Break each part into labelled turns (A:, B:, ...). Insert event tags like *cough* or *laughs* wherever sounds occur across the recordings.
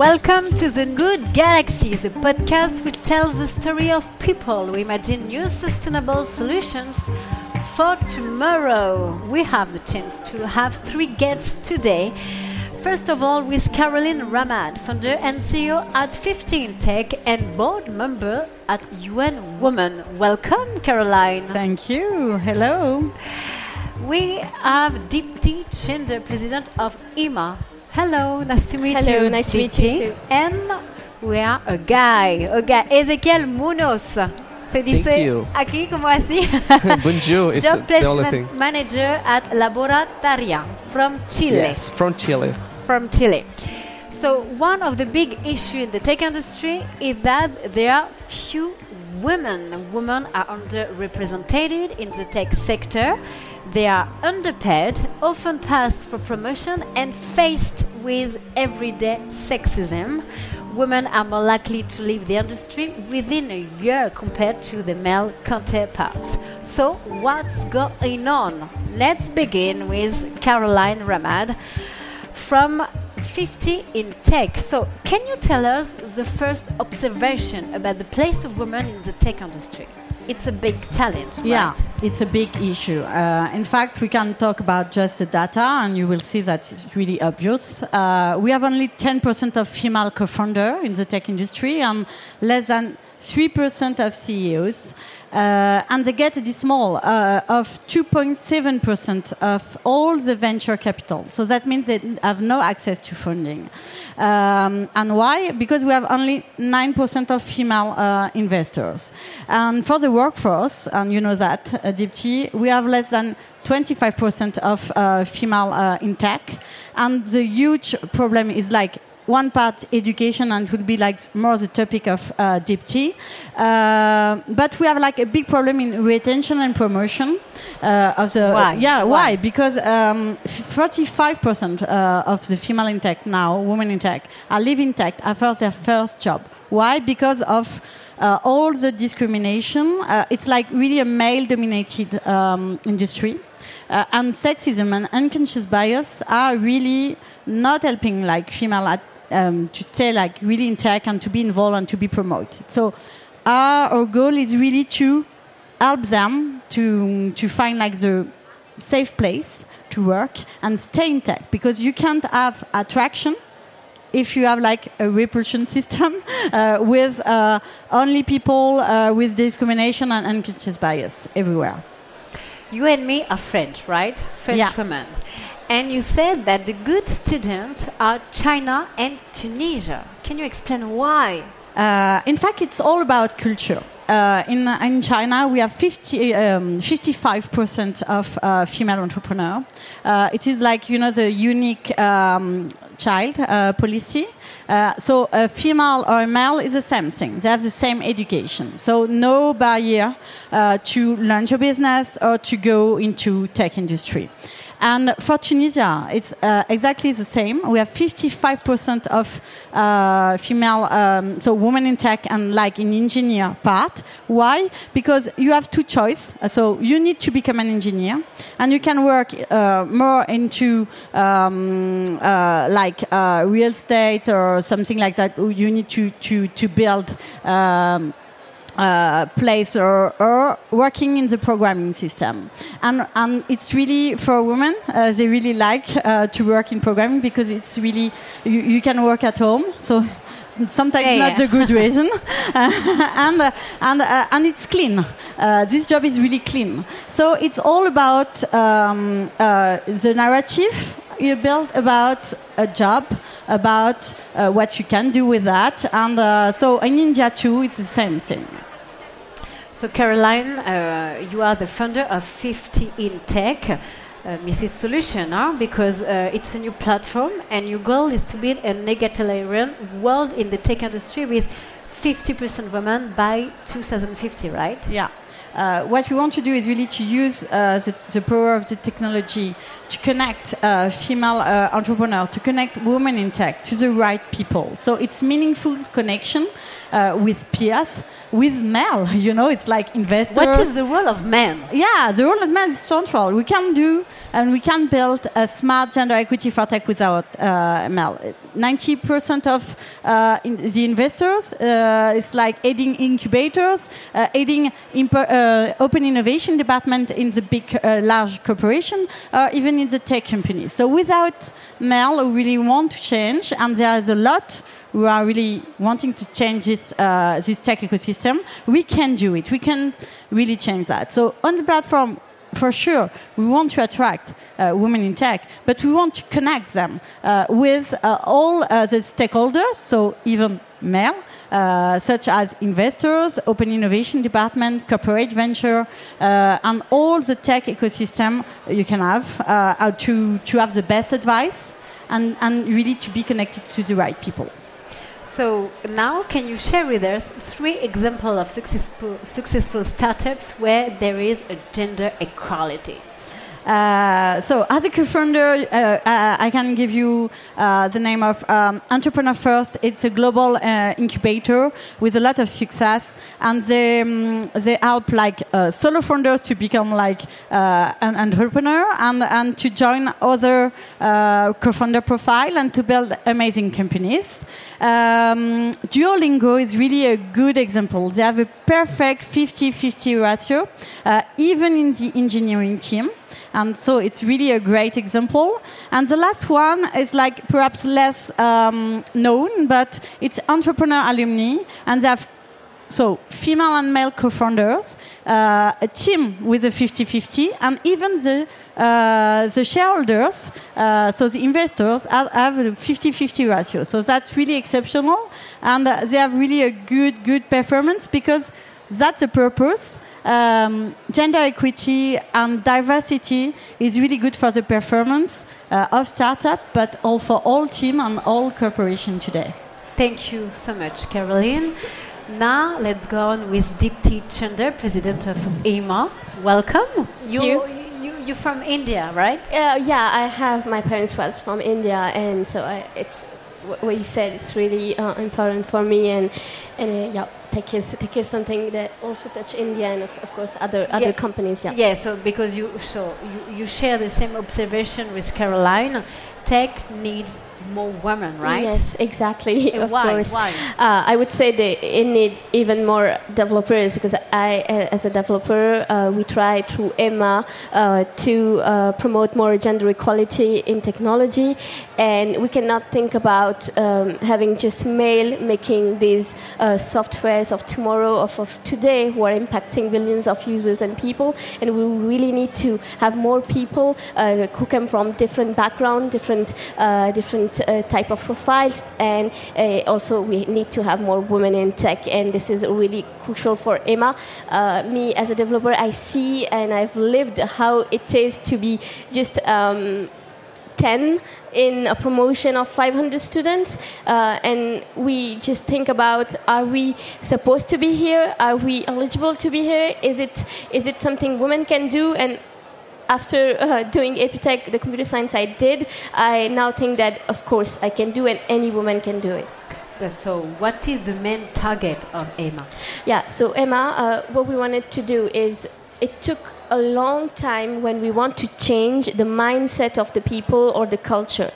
A: Welcome to the Good Galaxy, the podcast which tells the story of people who imagine new sustainable solutions for tomorrow. We have the chance to have three guests today. First of all, with Caroline Ramade, founder and CEO at 50 in Tech and board member at UN Women. Welcome, Caroline.
B: Thank you. Hello.
A: We have Dipty Chander, president of E-mma. Hello, nice to meet
C: Hello,
A: you.
C: nice to meet you too.
A: And we are a guy, a guy, Ezequiel Muñoz. Se dice
D: Thank you.
A: aquí como así.
D: Bonjour *laughs* It's
A: Job
D: the only thing.
A: placement manager at Laboratoria from Chile.
D: Yes, from Chile.
A: From Chile. So one of the big issues in the tech industry is that there are few women. Women are underrepresented in the tech sector. They are underpaid, often passed for promotion, and faced with everyday sexism. Women are more likely to leave the industry within a year compared to the male counterparts. So, what's going on? Let's begin with Caroline Ramade from 50 in tech. So, can you tell us the first observation about the place of women in the tech industry? It's a big challenge.
B: Yeah, it's a big issue. Uh, in fact, we can talk about just the data, and you will see that it's really obvious. Uh, we have only 10% of female co-founder in the tech industry, and less than 3% of CEOs. Uh, and they get this small uh, of 2.7% of all the venture capital. So that means they have no access to funding. Um, and why? Because we have only 9% of female uh, investors. And for the workforce, and you know that, uh, we have less than 25% of uh, female uh, in tech. And the huge problem is like one part education and it would be like more the topic of uh, Dipty. Uh, but we have like a big problem in retention and promotion uh, of the
A: Why?
B: yeah
A: Why?
B: why because um, 45% uh, of the female in tech now women in tech are leaving tech after their first job why because of uh, all the discrimination uh, it's like really a male dominated um, industry uh, and sexism and unconscious bias are really not helping like female at, um, to stay like really in tech and to be involved and to be promoted. So our, our goal is really to help them to to find like the safe place to work and stay in tech because you can't have attraction if you have like a repulsion *laughs* system uh, with uh, only people uh, with discrimination and unconscious bias everywhere.
A: You and me are French, right? French
B: Yeah.
A: women. And you said that the good students are China and Tunisia. Can you explain why?
B: Uh, in fact, it's all about culture. Uh, in, in China, we have 50, um, 55% of uh, female entrepreneurs. Uh, it is like, you know, the unique um, child uh, policy. Uh, so a female or a male is the same thing. They have the same education. So no barrier uh, to launch a business or to go into tech industry. And for Tunisia, it's uh, exactly the same. We have 55% of uh, female, um, so women in tech and like in engineer part. Why? Because you have two choice. So you need to become an engineer, and you can work uh, more into um, uh, like uh, real estate or something like that. You need to to to build. Um, uh, place or, or working in the programming system. And, and it's really for women, uh, they really like uh, to work in programming because it's really, you, you can work at home. So *laughs* sometimes
A: Yeah,
B: not
A: yeah.
B: the good reason. *laughs* and, uh, and, uh, and it's clean. Uh, this job is really clean. So it's all about um, uh, the narrative you build about a job, about uh, what you can do with that. And uh, so in India too, it's the same thing.
A: So, Caroline, uh, you are the founder of 50 in Tech, uh, Mrs. Solution, huh? because uh, it's a new platform, and your goal is to build a egalitarian world in the tech industry with 50% women by 2050, right?
B: Yeah. Uh, what we want to do is really to use uh, the, the power of the technology to connect uh, female uh, entrepreneurs, to connect women in tech to the right people. So it's meaningful connection uh, with peers, with male. *laughs* You know, it's like investors.
A: What is the role of men?
B: Yeah, the role of men is central. We can do and we can build a smart gender equity for tech without uh, male. 90% of uh, in the investors uh, is like aiding incubators, uh, aiding uh, open innovation department in the big, uh, large corporation, or even in the tech companies. So without ML, we really want to change, and there is a lot who are really wanting to change this, this tech ecosystem, we can do it. We can really change that. So on the platform, for sure, we want to attract uh, women in tech, but we want to connect them uh, with uh, all uh, the stakeholders, so even male, uh, such as investors, open innovation department, corporate venture, uh, and all the tech ecosystem you can have to, to have the best advice and, and really to be connected to the right people.
A: So now, can you share with us three examples of successful, successful startups where there is a gender equality?
B: Uh, so, as a co-founder, uh, uh, I can give you uh, the name of um, Entrepreneur First. It's a global incubator with a lot of success, and they um, they help like solo founders to become like an entrepreneur and and to join other co-founder profile and to build amazing companies. Um, Duolingo is really a good example. They have a perfect 50-50 ratio, even in the engineering team. And so it's really a great example. And the last one is like perhaps less um, known, but it's entrepreneur alumni, and they have so female and male co-founders, uh, a team with a 50-50, and even the uh, the shareholders, uh, so the investors, have, have a 50-50 ratio. So that's really exceptional, and they have really a good good performance because that's the purpose um, gender equity and diversity is really good for the performance uh, of startup, but all for all team and all corporation today.
A: Thank you so much, Caroline. Now let's go on with Dipty Chander, president of E-mma. Welcome.
C: You, you.
A: You, you're from India, right?
C: Uh, yeah, I have my parents was from India, and so I, it's what you said. is really uh, important for me, and and uh, yeah tech is tech is something that also touch India and of, of course other other yeah. companies. Yeah.
A: Yeah. So because you so you, you share the same observation with Caroline, tech needs more women, right?
C: Yes, exactly. *laughs* of
A: why?
C: course.
A: Why?
C: Uh, I would say they need even more developers because I, as a developer, uh, we try through E-mma uh, to uh, promote more gender equality in technology, and we cannot think about um, having just male making these uh, softwares of tomorrow or of today who are impacting billions of users and people, and we really need to have more people uh, who come from different background, different different uh, type of profiles, and uh, also we need to have more women in tech, and this is really crucial for E-mma. Uh, me as a developer, I see and I've lived how it is to be just. Um, 10 in a promotion of 500 students uh, and we just think about are we supposed to be here are we eligible to be here is it is it something women can do and after uh, doing Epitech, the computer science I did, I now think that, of course, I can do it, any woman can do it.
A: So, what is the main target of E-mma?
C: Yeah, so E-mma, uh, what we wanted to do is it took a long time when we want to change the mindset of the people or the culture.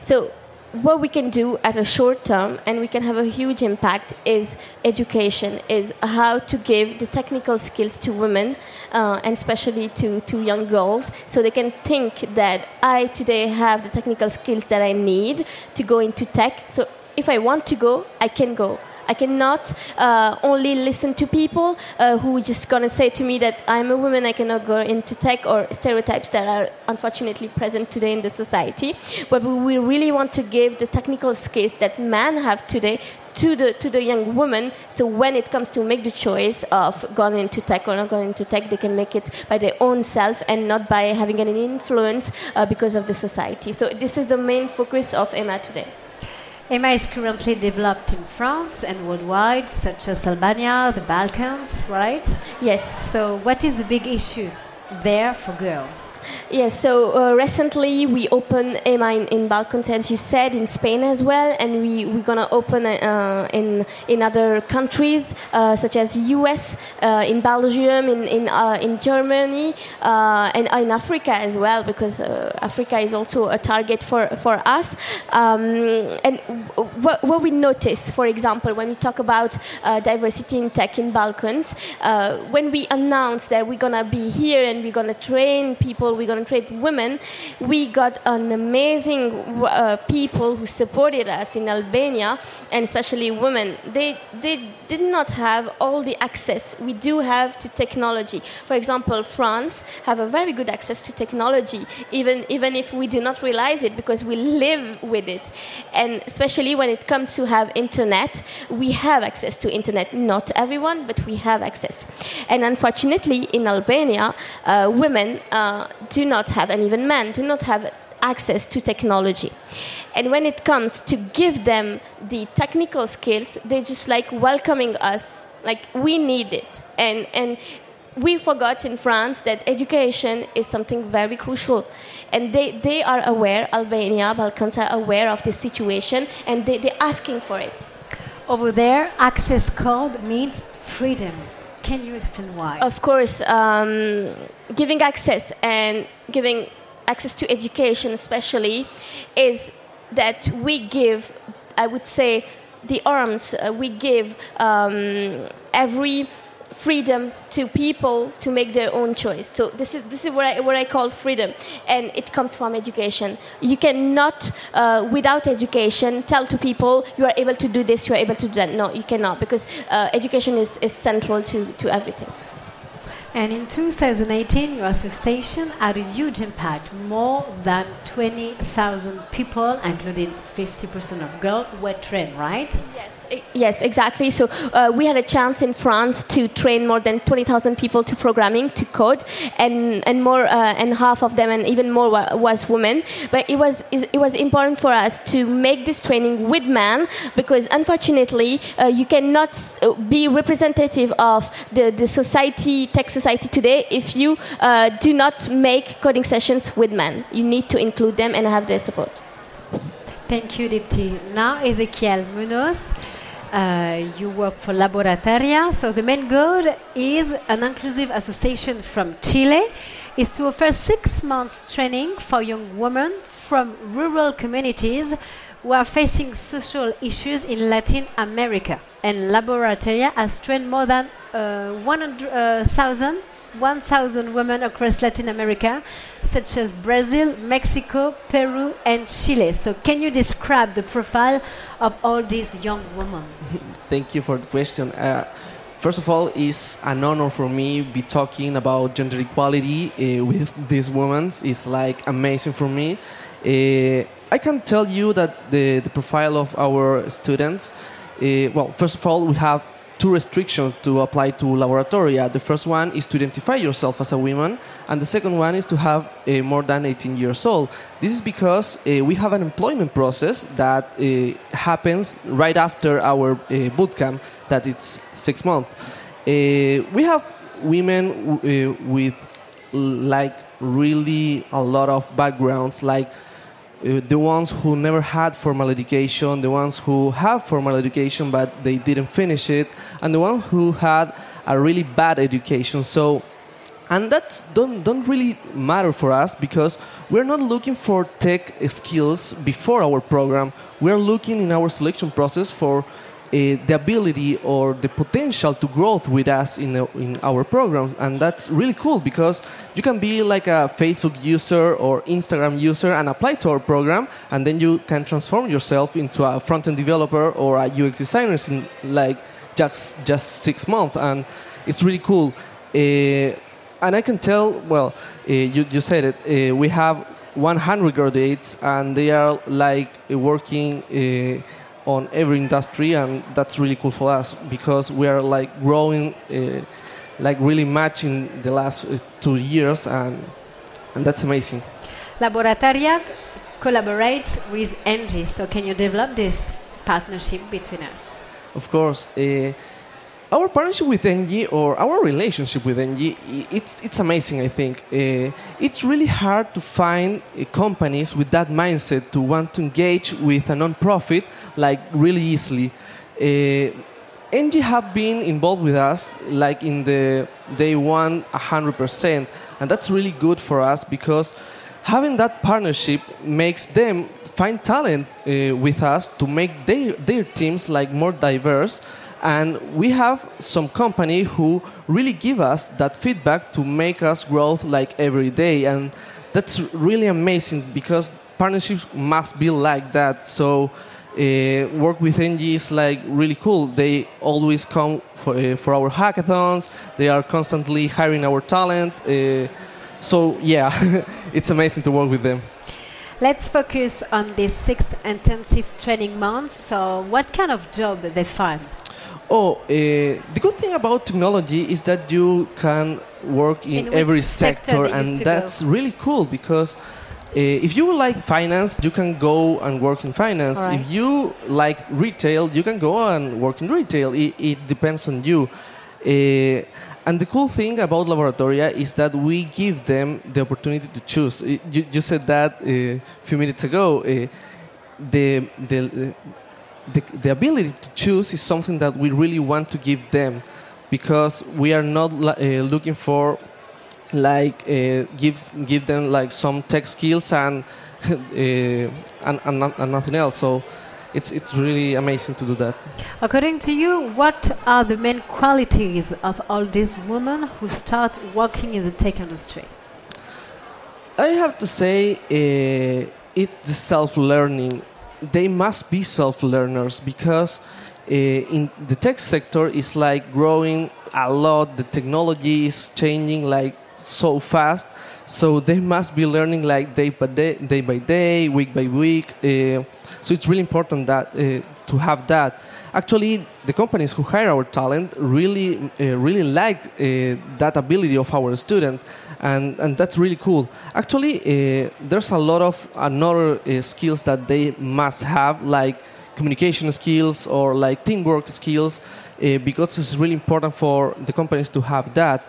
C: So, what we can do at a short term and we can have a huge impact is education is how to give the technical skills to women uh, and especially to, to young girls so they can think that i today have the technical skills that i need to go into tech. So if i want to go i can go I cannot uh, only listen to people uh, who just to say to me that I'm a woman, I cannot go into tech, or stereotypes that are unfortunately present today in the society. But we really want to give the technical skills that men have today to the to the young woman. So when it comes to make the choice of going into tech or not going into tech, they can make it by their own self and not by having any influence uh, because of the society. So this is the main focus of E-mma today.
A: E-mma is currently developed in France and worldwide, such as Albania, the Balkans, right?
C: Yes.
A: So, what is the big issue? there for girls?
C: Yes, so uh, recently we opened E-mma in, in Balkans, as you said, in Spain as well, and we, we're going to open uh, in, in other countries, uh, such as US, uh, in Belgium, in, in, uh, in Germany, uh, and in Africa as well, because Africa is also a target for, for us. Um, and what, what we notice, for example, when we talk about diversity in tech in Balkans, when we announce that we're going to be here and we're going to train people, we're going concentrate women, we got an amazing uh, people who supported us in Albania, and especially women. They, they did not have all the access we do have to technology. For example, France have a very good access to technology, even, even if we do not realize it because we live with it. And especially when it comes to have internet, we have access to internet. Not everyone, but we have access. And unfortunately, in Albania, uh, women uh, do not have, and even men do not have access to technology. And when it comes to give them the technical skills, they're just like welcoming us, like we need it. And, and we forgot in France that education is something very crucial. And they, they are aware, Albania, Balkans are aware of this situation, and they, they're asking for it.
A: Over there, access code means freedom. Can you explain why?
C: Of course, um, giving access and giving access to education, especially, is that we give, I would say, the arms uh, we give um, every freedom to people to make their own choice. So this is this is what I what I call freedom, and it comes from education. You cannot, uh, without education, tell to people you are able to do this, you are able to do that. No, you cannot because uh, education is, is central to, to everything.
A: And in 2018, your association had a huge impact. More than 20,000 people, including 50% of girls, were trained, right?
C: Yes. Yes, exactly. So uh, we had a chance in France to train more than 20,000 people to programming, to code, and and more uh, and half of them and even more was women. But it was it was important for us to make this training with men because unfortunately uh, you cannot uh, be representative of the, the society, tech society today if you uh, do not make coding sessions with men. You need to include them and have their support.
A: Thank you, Dipty. Now, Ezequiel Muñoz. Uh, you work for Laboratoria. So the main goal is an inclusive association from Chile is to offer six months training for young women from rural communities who are facing social issues in Latin America. And Laboratoria has trained more than uh, 100,000 uh, 1,000 women across Latin America, such as Brazil, Mexico, Peru, and Chile. So, can you describe the profile of all these young women? *laughs*
D: Thank you for the question. Uh, first of all, it's an honor for me be talking about gender equality uh, with these women. It's like amazing for me. Uh, I can tell you that the, the profile of our students. Uh, well, first of all, we have two restrictions to apply to laboratoria. The first one is to identify yourself as a woman, and the second one is to have uh, more than 18 years old. This is because uh, we have an employment process that uh, happens right after our uh, boot that it's six months. Uh, we have women uh, with like really a lot of backgrounds, like uh, the ones who never had formal education, the ones who have formal education but they didn't finish it, and the ones who had a really bad education. So, and that don't don't really matter for us because we're not looking for tech skills before our program. We're looking in our selection process for uh, the ability or the potential to growth with us in, uh, in our programs. And that's really cool because you can be like a facebook user or instagram user and apply to our program and then you can transform yourself into a front-end developer or a ux designer in like just just six months. And it's really cool. Uh, and i can tell well uh, you, you said it uh, we have 100 graduates and they are like working on every industry, and that's really cool for us because we are like growing, uh, like really much in the last uh, two years, and and that's amazing.
A: Laboratoria collaborates with Engie, so can you develop this partnership between us?
D: Of course. Uh, our partnership with Engie or our relationship with Engie, it's, it's amazing, I think. Uh, it's really hard to find uh, companies with that mindset to want to engage with a non-profit like really easily. Uh, Engie have been involved with us like in the day one 100% and that's really good for us because having that partnership makes them find talent uh, with us to make their, their teams like more diverse and we have some company who really give us that feedback to make us grow like every day and that's really amazing because partnerships must be like that so uh, work with Engie is like really cool. They always come for, uh, for our hackathons. They are constantly hiring our talent. Uh, so yeah, *laughs* it's amazing to work with them.
A: Let's focus on these six intensive training months. So, what kind of job they find?
D: Oh, uh, the good thing about technology is that you can work in,
A: In
D: every
A: sector
D: sector, and
A: to go?
D: that's really cool because uh, if you like finance, you can go and work in finance.
A: Alright.
D: If you like retail, you can go and work in retail. It, it depends on you. Uh, and the cool thing about Laboratoria is that we give them the opportunity to choose. You, you said that uh, a few minutes ago. Uh, the, the, the, the ability to choose is something that we really want to give them because we are not uh, looking for like uh, give give them like some tech skills and *laughs* uh, and, and, and nothing else so it's it's really amazing to do that
A: According to you, what are the main qualities of all these women who start working in the tech industry?
D: I have to say, uh, it's the self learning. They must be self learners because uh, in the tech sector is like growing a lot. The technology is changing like so fast. So they must be learning like day by day, day by day, week by week. Uh, so it's really important that uh, to have that. Actually, the companies who hire our talent really, really like that ability of our student, and, and that's really cool. Actually, uh, there's a lot of another uh, skills that they must have, like communication skills or like teamwork skills, uh, because it's really important for the companies to have that.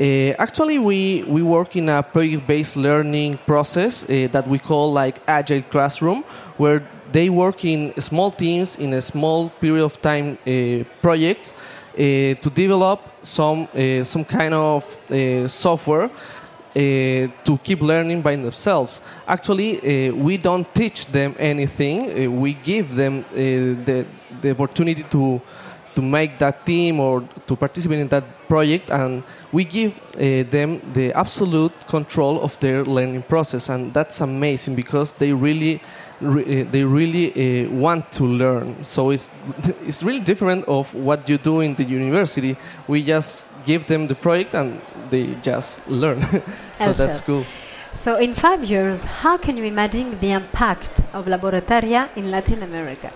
D: Uh, actually, we, we work in a project-based learning process uh, that we call like Agile Classroom, where they work in small teams in a small period of time uh, projects to develop some uh, some kind of uh, software uh, to keep learning by themselves. Actually, uh, we don't teach them anything. Uh, we give them uh, the the opportunity to to make that team or to participate in that project and we give uh, them the absolute control of their learning process and that's amazing because they really re- uh, they really uh, want to learn so it's *laughs* it's really different of what you do in the university we just give them the project and they just learn *laughs* so
A: Also.
D: that's cool
A: So, in five years, how can you imagine the impact of Laboratoria in Latin America?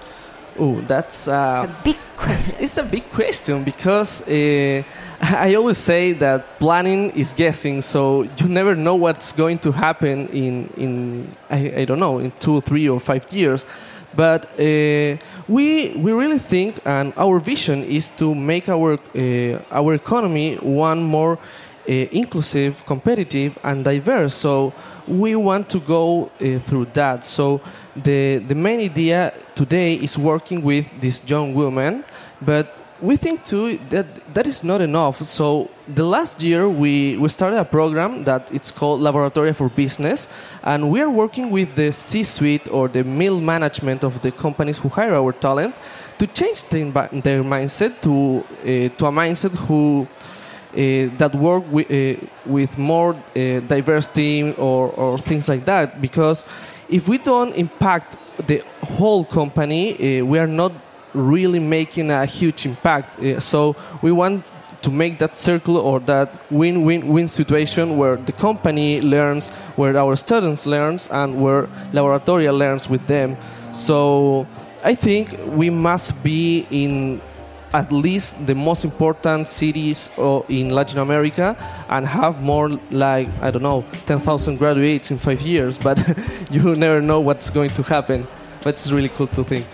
D: Oh that's uh,
A: a big question. *laughs*
D: It's a big question because uh, *laughs* I always say that planning is guessing, so you never know what's going to happen in, in I, I don't know, in two, three, or five years. But uh, we, we really think, and our vision is to make our, uh, our economy one more inclusive, competitive, and diverse. So we want to go uh, through that. So the the main idea today is working with these young women, but we think too that that is not enough. So the last year we, we started a program that it's called Laboratory for Business, and we are working with the C-suite or the middle management of the companies who hire our talent to change the, their mindset to uh, to a mindset who uh, that work with, uh, with more uh, diverse team or, or things like that. Because if we don't impact the whole company uh, we are not really making a huge impact. Uh, so we want to make that circle or that win-win-win situation where the company learns where our students learns and where laboratoria learns with them. So i think we must be in at least the most important cities uh, in Latin America and have more like I don't know 10,000 graduates in five years. But *laughs* you never know what's going to happen. But it's really cool to think.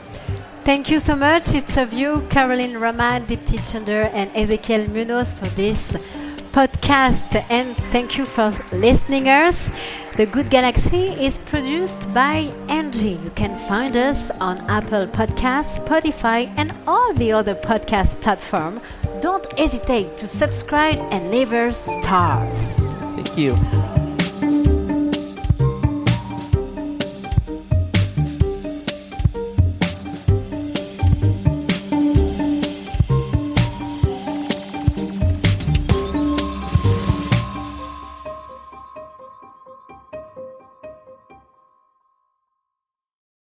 A: Thank you so much. It's of you, Caroline Ramade, Dipty Chander, and Ezequiel Muñoz for this podcast. And thank you for listening us. The Good Galaxy is produced by Engie. You can find us on Apple Podcasts, Spotify, and all the other podcast platforms. Don't hesitate to subscribe and leave us stars.
D: Thank you.